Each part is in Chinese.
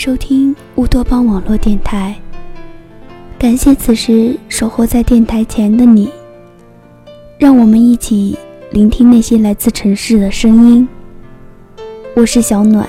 收听乌托邦网络电台。感谢此时守候在电台前的你，让我们一起聆听那些来自城市的声音。我是小暖。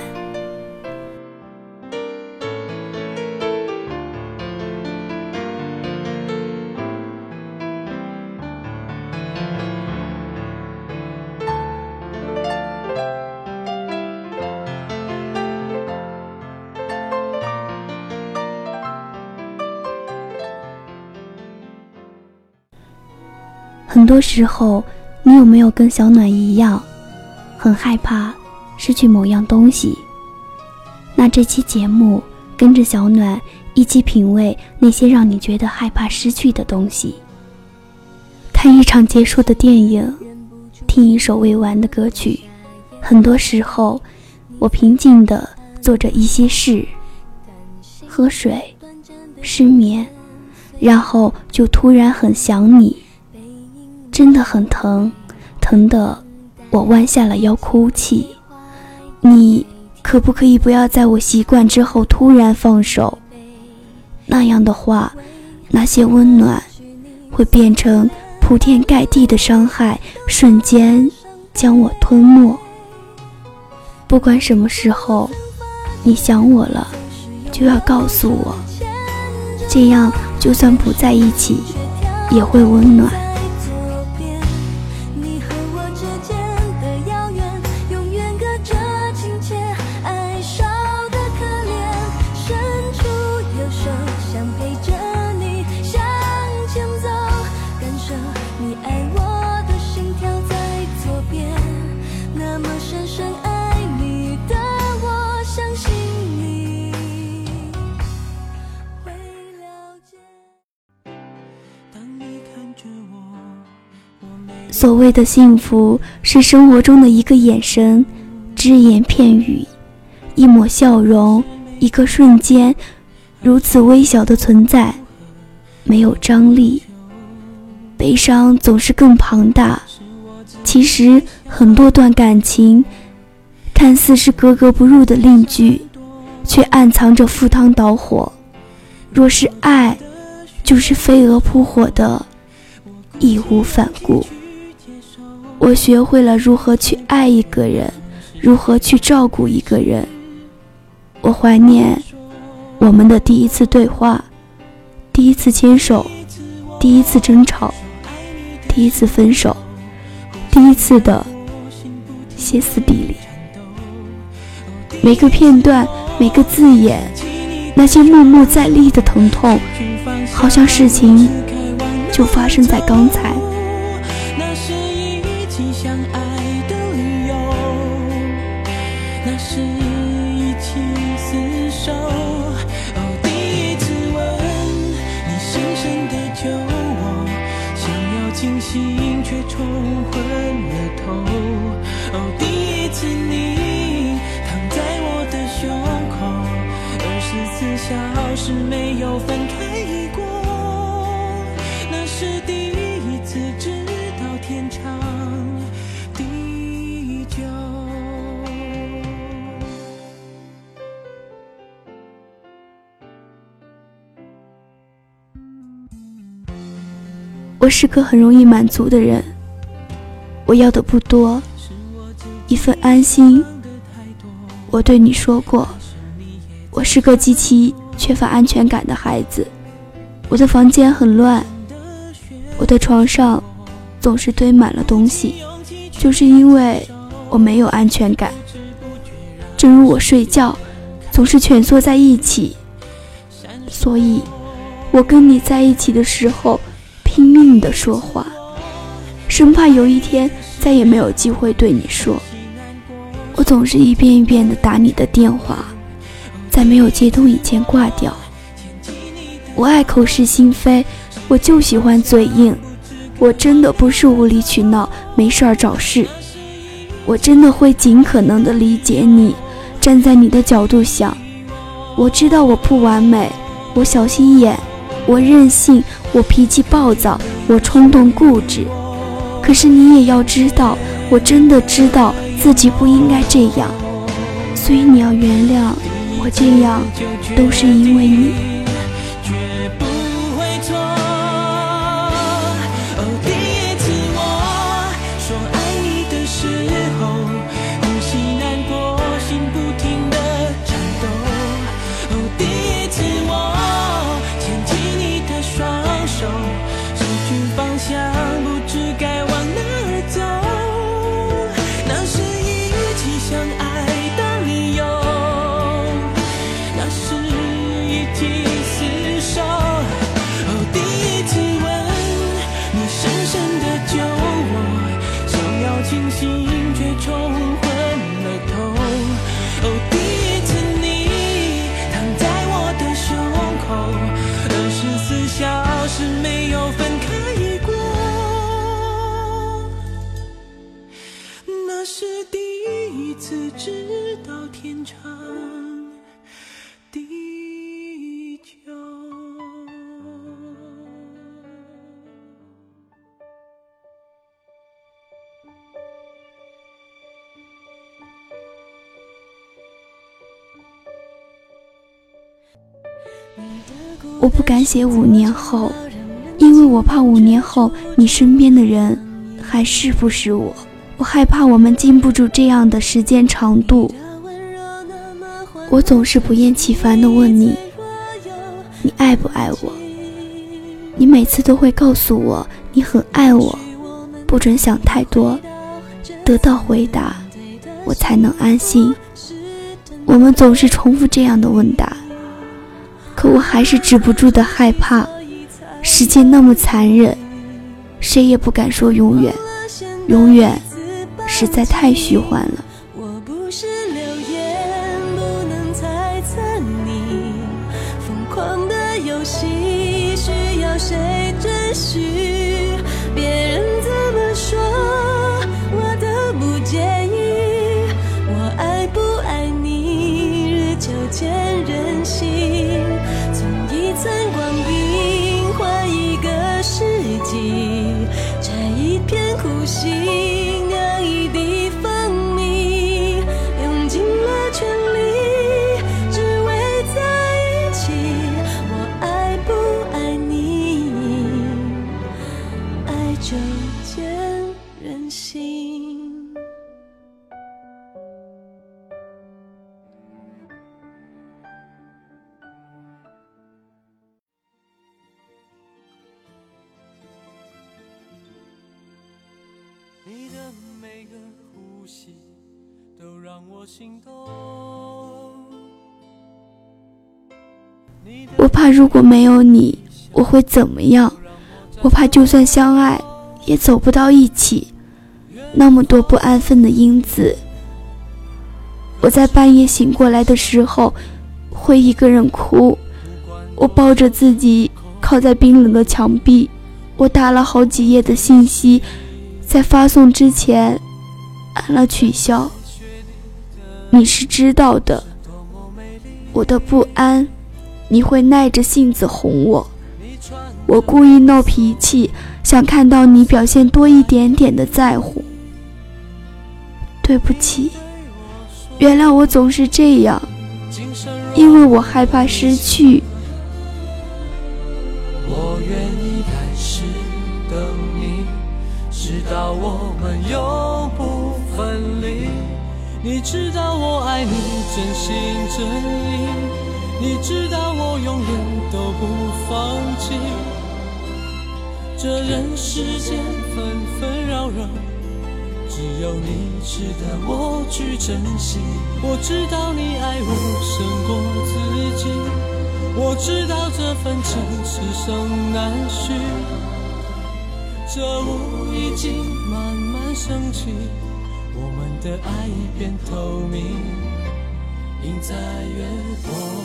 很多时候，你有没有跟小暖一样，很害怕失去某样东西？那这期节目跟着小暖一起品味那些让你觉得害怕失去的东西。看一场结束的电影，听一首未完的歌曲。很多时候，我平静地做着一些事，喝水，失眠，然后就突然很想你。真的很疼，疼的我弯下了腰哭泣。你可不可以不要在我习惯之后突然放手？那样的话，那些温暖会变成铺天盖地的伤害，瞬间将我吞没。不管什么时候你想我了，就要告诉我，这样就算不在一起也会温暖。所谓的幸福，是生活中的一个眼神、只言片语、一抹笑容、一个瞬间，如此微小的存在，没有张力。悲伤总是更庞大。其实很多段感情，看似是格格不入的另剧，却暗藏着赴汤蹈火。若是爱，就是飞蛾扑火的，义无反顾。我学会了如何去爱一个人，如何去照顾一个人。我怀念我们的第一次对话，第一次牵手，第一次争吵，第一次分手，第一次的歇斯底里。每个片段，每个字眼，那些默默在立的疼痛，好像事情就发生在刚才。却冲昏了头。哦第一次你躺在我的胸口二十四小时没有分开过。那是第我是个很容易满足的人，我要的不多，一份安心。我对你说过，我是个极其缺乏安全感的孩子。我的房间很乱，我的床上总是堆满了东西，就是因为我没有安全感。正如我睡觉总是蜷缩在一起，所以我跟你在一起的时候。拼命的说话，生怕有一天再也没有机会对你说。我总是一遍一遍的打你的电话，在没有接通以前挂掉。我爱口是心非，我就喜欢嘴硬。我真的不是无理取闹，没事儿找事。我真的会尽可能的理解你，站在你的角度想。我知道我不完美，我小心眼。我任性，我脾气暴躁，我冲动固执。可是你也要知道，我真的知道自己不应该这样，所以你要原谅我这样都是因为你。我不敢写五年后，因为我怕五年后你身边的人还是不是我。我害怕我们经不住这样的时间长度。我总是不厌其烦地问你：你爱不爱我？你每次都会告诉我你很爱我，不准想太多。得到回答，我才能安心。我们总是重复这样的问答。可我还是止不住的害怕，世界那么残忍，谁也不敢说永远，永远实在太虚幻了。就见人心。你的每个呼吸都让我心动。我怕如果没有你，我会怎么样？我怕就算相爱，也走不到一起。那么多不安分的因子，我在半夜醒过来的时候，会一个人哭。我抱着自己靠在冰冷的墙壁，我打了好几页的信息。在发送之前，按了取消。你是知道的，我的不安，你会耐着性子哄我。我故意闹脾气，想看到你表现多一点点的在乎。对不起，原谅我总是这样，因为我害怕失去。我愿意开始等。直到我们永不分离，你知道我爱你真心真意，你知道我永远都不放弃。这人世间纷纷扰扰，只有你值得我去珍惜。我知道你爱我胜过自己，我知道这份情此生难续。这雾已经慢慢升起，我们的爱已变透明，映在月光。